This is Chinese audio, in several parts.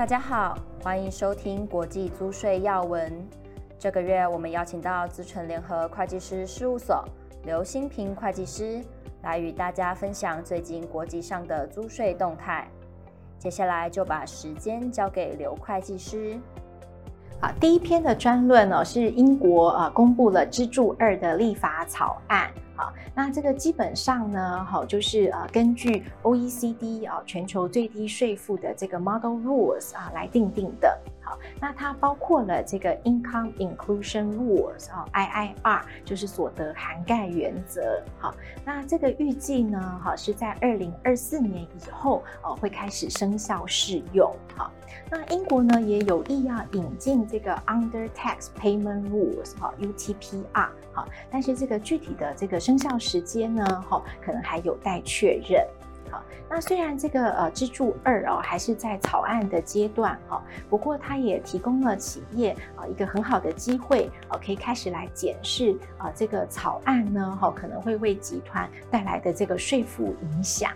大家好，欢迎收听国际租税要闻。这个月我们邀请到资诚联合会计师事务所刘新平会计师来与大家分享最近国际上的租税动态。接下来就把时间交给刘会计师。好，第一篇的专论呢是英国啊公布了支柱二的立法草案。啊，那这个基本上呢，好就是呃根据 OECD 啊全球最低税负的这个 Model Rules 啊来定定的。那它包括了这个 Income Inclusion Rules 啊 IIR，就是所得涵盖原则。好，那这个预计呢，好是在二零二四年以后哦会开始生效适用。好，那英国呢也有意要引进这个 Under Tax Payment Rules 哈 UTPR。好，但是这个具体的这个生效时间呢，哈可能还有待确认。好，那虽然这个呃支柱二哦还是在草案的阶段哈，不过它也提供了企业啊一个很好的机会啊，可以开始来检视啊这个草案呢哈可能会为集团带来的这个税负影响。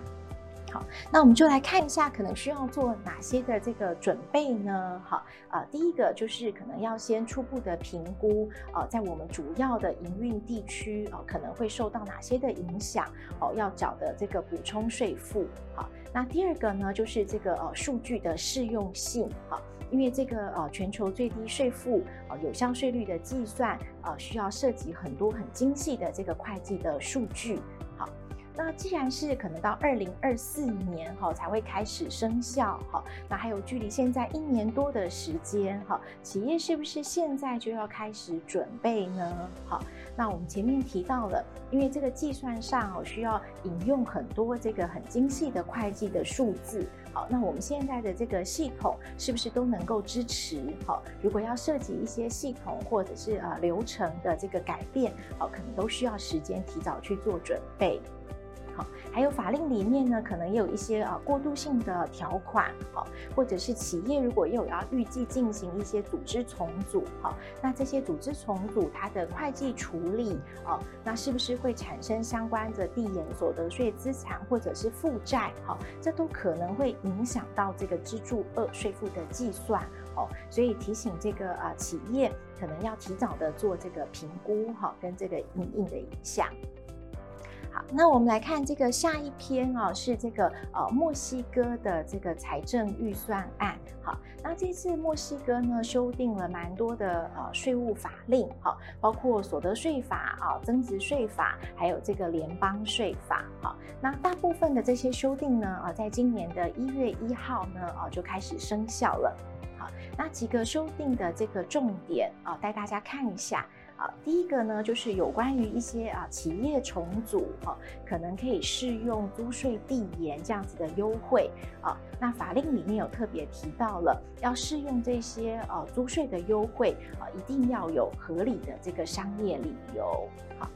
好，那我们就来看一下，可能需要做哪些的这个准备呢？好，呃，第一个就是可能要先初步的评估，呃，在我们主要的营运地区，呃，可能会受到哪些的影响，哦、要缴的这个补充税负。好，那第二个呢，就是这个呃数据的适用性，好，因为这个呃全球最低税负呃有效税率的计算，呃，需要涉及很多很精细的这个会计的数据。那既然是可能到二零二四年哈才会开始生效哈，那还有距离现在一年多的时间哈，企业是不是现在就要开始准备呢？好，那我们前面提到了，因为这个计算上哦需要引用很多这个很精细的会计的数字，好，那我们现在的这个系统是不是都能够支持？好，如果要涉及一些系统或者是呃流程的这个改变，好，可能都需要时间提早去做准备。好，还有法令里面呢，可能也有一些呃过渡性的条款，好，或者是企业如果又要预计进行一些组织重组，好，那这些组织重组它的会计处理，哦，那是不是会产生相关的递延所得税资产或者是负债，好，这都可能会影响到这个支柱二税负的计算，哦，所以提醒这个呃企业可能要提早的做这个评估，哈，跟这个因应的影响。那我们来看这个下一篇啊，是这个呃墨西哥的这个财政预算案。好，那这次墨西哥呢修订了蛮多的呃税务法令，好，包括所得税法啊、增值税法，还有这个联邦税法。好，那大部分的这些修订呢啊，在今年的一月一号呢啊就开始生效了。好，那几个修订的这个重点啊，带大家看一下。啊，第一个呢，就是有关于一些啊企业重组哈，可能可以适用租税递延这样子的优惠啊。那法令里面有特别提到了，要适用这些呃租税的优惠啊，一定要有合理的这个商业理由。好，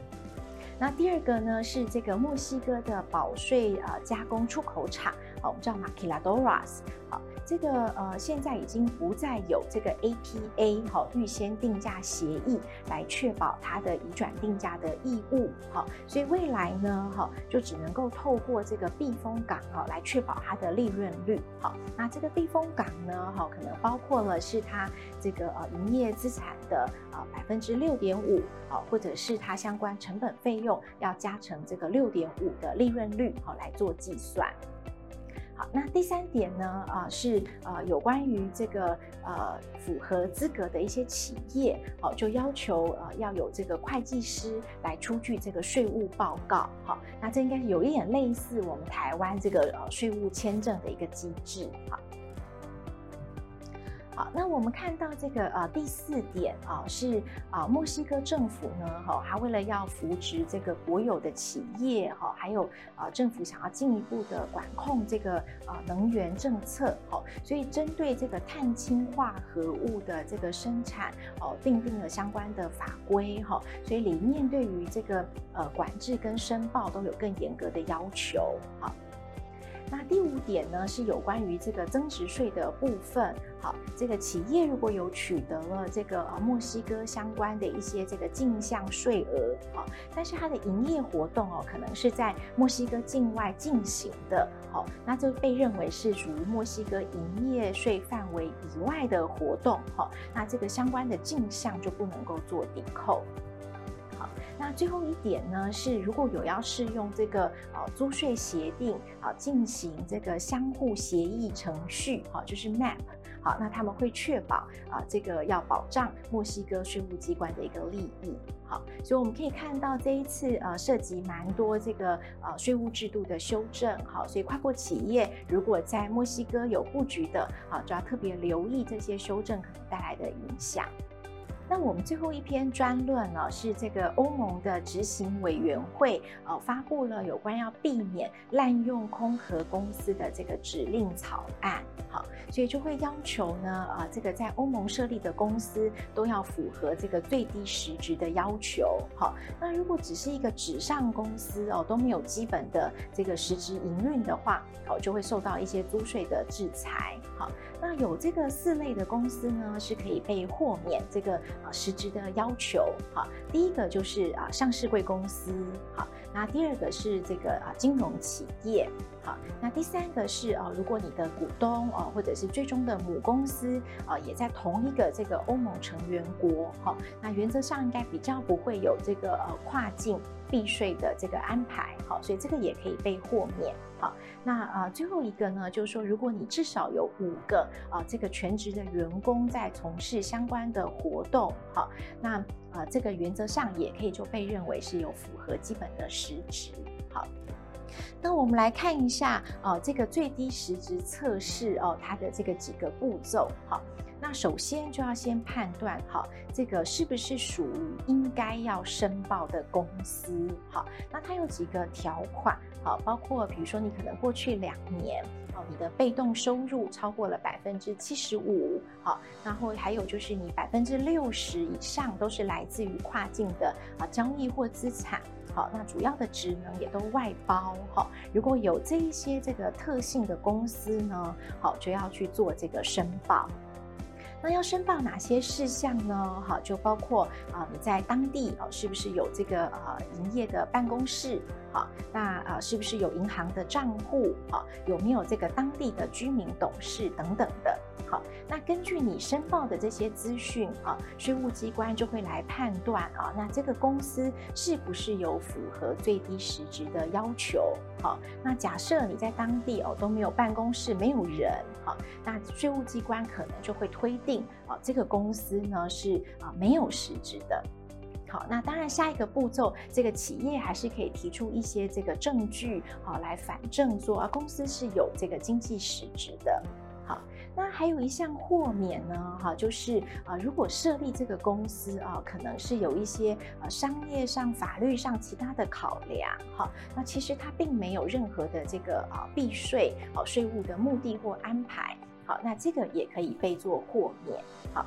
那第二个呢是这个墨西哥的保税啊加工出口厂，我们叫 Maquiladoras。好。这个呃，现在已经不再有这个 APA 好预先定价协议来确保它的移转定价的义务好，所以未来呢哈就只能够透过这个避风港哈来确保它的利润率好。那这个避风港呢哈可能包括了是它这个呃营业资产的啊百分之六点五啊，或者是它相关成本费用要加成这个六点五的利润率好来做计算。好，那第三点呢？啊、是呃有关于这个呃符合资格的一些企业，好、就要求呃要有这个会计师来出具这个税务报告。好、那这应该有一点类似我们台湾这个呃税务签证的一个机制。好。好，那我们看到这个呃第四点啊，是啊墨西哥政府呢，哈，它为了要扶植这个国有的企业哈，还有啊政府想要进一步的管控这个啊能源政策，哈，所以针对这个碳氢化合物的这个生产哦，订定了相关的法规哈，所以里面对于这个呃管制跟申报都有更严格的要求，好。那第五点呢，是有关于这个增值税的部分。好，这个企业如果有取得了这个呃墨西哥相关的一些这个进项税额，好，但是它的营业活动哦，可能是在墨西哥境外进行的，好，那就被认为是属于墨西哥营业税范围以外的活动，好，那这个相关的进项就不能够做抵扣。那最后一点呢，是如果有要适用这个呃租税协定啊，进行这个相互协议程序，好，就是 MAP，好，那他们会确保啊这个要保障墨西哥税务机关的一个利益，好，所以我们可以看到这一次呃涉及蛮多这个呃税务制度的修正，好，所以跨国企业如果在墨西哥有布局的，好，就要特别留意这些修正可能带来的影响。那我们最后一篇专论呢，是这个欧盟的执行委员会呃发布了有关要避免滥用空壳公司的这个指令草案，好，所以就会要求呢，啊，这个在欧盟设立的公司都要符合这个最低实质的要求，好，那如果只是一个纸上公司哦，都没有基本的这个实质营运的话，好，就会受到一些租税的制裁，好，那有这个四类的公司呢，是可以被豁免这个。啊，实质的要求，啊，第一个就是啊，上市贵公司，啊，那第二个是这个啊，金融企业，啊，那第三个是啊，如果你的股东啊，或者是最终的母公司啊，也在同一个这个欧盟成员国，啊，那原则上应该比较不会有这个呃跨境避税的这个安排，好，所以这个也可以被豁免，好，那啊最后一个呢，就是说如果你至少有五个啊这个全职的员工在从事相关的活动，好，那啊这个原则上也可以就被认为是有符合基本的实质，好，那我们来看一下啊这个最低实质测试哦它的这个几个步骤，好。那首先就要先判断好，这个是不是属于应该要申报的公司？好，那它有几个条款？好，包括比如说你可能过去两年，哦，你的被动收入超过了百分之七十五，好，然后还有就是你百分之六十以上都是来自于跨境的啊交易或资产，好，那主要的职能也都外包，好，如果有这一些这个特性的公司呢，好，就要去做这个申报。那要申报哪些事项呢？哈，就包括啊，你在当地哦，是不是有这个呃营业的办公室？好，那啊，是不是有银行的账户？啊，有没有这个当地的居民董事等等的？好，那根据你申报的这些资讯啊，税务机关就会来判断啊，那这个公司是不是有符合最低实质的要求？好，那假设你在当地哦都没有办公室，没有人，好，那税务机关可能就会推定啊，这个公司呢是啊没有实质的。好，那当然下一个步骤，这个企业还是可以提出一些这个证据，好来反证说啊公司是有这个经济实质的。好，那还有一项豁免呢，哈，就是啊，如果设立这个公司啊，可能是有一些呃商业上、法律上其他的考量，哈，那其实它并没有任何的这个啊避税、啊税务的目的或安排，好，那这个也可以被做豁免，好。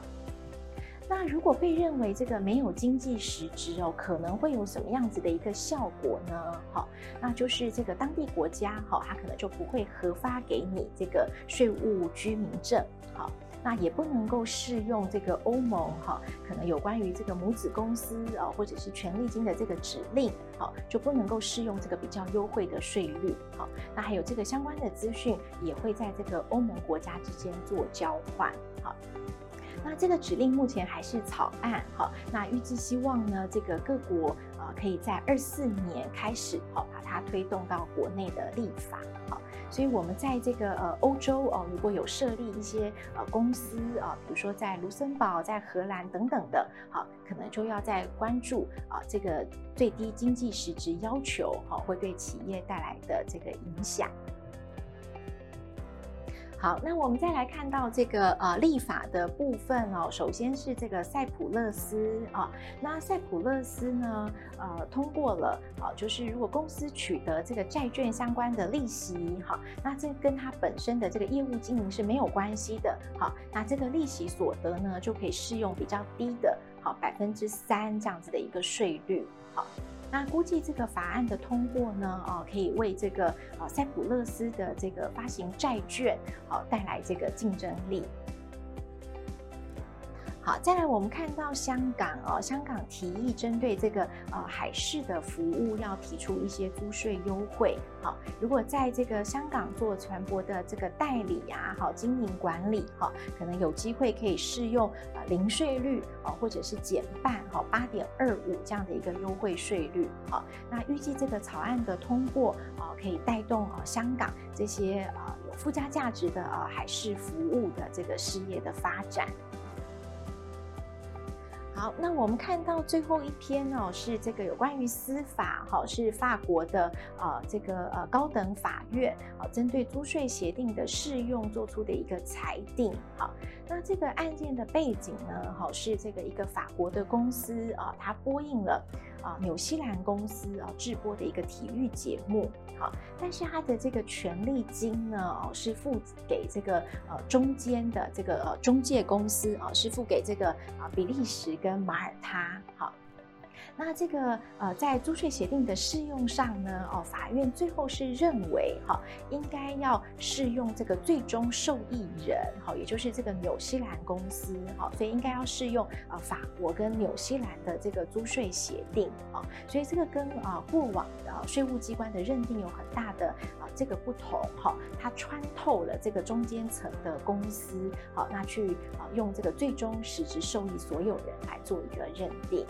那如果被认为这个没有经济实质哦，可能会有什么样子的一个效果呢？好，那就是这个当地国家哈，它可能就不会核发给你这个税务居民证，好，那也不能够适用这个欧盟哈，可能有关于这个母子公司啊，或者是权利金的这个指令，好，就不能够适用这个比较优惠的税率，好，那还有这个相关的资讯也会在这个欧盟国家之间做交换，好。那这个指令目前还是草案，好，那预计希望呢，这个各国啊可以在二四年开始，好，把它推动到国内的立法，好，所以我们在这个呃欧洲哦，如果有设立一些呃公司啊，比如说在卢森堡、在荷兰等等的，好，可能就要再关注啊这个最低经济实质要求，好，会对企业带来的这个影响。好，那我们再来看到这个呃立法的部分哦。首先是这个塞浦路斯啊，那塞浦路斯呢，呃通过了啊，就是如果公司取得这个债券相关的利息，好，那这跟它本身的这个业务经营是没有关系的，好，那这个利息所得呢就可以适用比较低的，好百分之三这样子的一个税率，好。那估计这个法案的通过呢，哦，可以为这个呃塞浦勒斯的这个发行债券，哦，带来这个竞争力。好，再来我们看到香港哦，香港提议针对这个呃海事的服务要提出一些租税优惠。好，如果在这个香港做船舶的这个代理啊，好经营管理哈，可能有机会可以适用呃零税率哦，或者是减半哈八点二五这样的一个优惠税率。好，那预计这个草案的通过啊，可以带动啊香港这些呃有附加价值的呃海事服务的这个事业的发展。好，那我们看到最后一篇哦，是这个有关于司法哈，是法国的呃这个呃高等法院啊，针对租税协定的适用做出的一个裁定。好，那这个案件的背景呢，哈是这个一个法国的公司啊，它播映了啊纽西兰公司啊制播的一个体育节目。好，但是它的这个权利金呢，哦是付给这个呃中间的这个呃中介公司啊，是付给这个啊比利时跟。跟马耳他，好。那这个呃，在租税协定的适用上呢，哦，法院最后是认为哈、哦，应该要适用这个最终受益人，好、哦，也就是这个纽西兰公司，好、哦，所以应该要适用呃法国跟纽西兰的这个租税协定，啊、哦，所以这个跟啊、呃、过往的税务机关的认定有很大的啊、这个不同，哈、哦，它穿透了这个中间层的公司，好、哦，那去啊、呃、用这个最终实质受益所有人来做一个认定。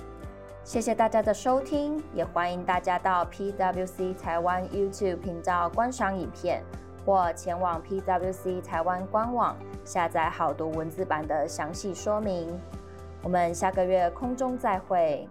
谢谢大家的收听，也欢迎大家到 PWC 台湾 YouTube 频道观赏影片，或前往 PWC 台湾官网下载好读文字版的详细说明。我们下个月空中再会。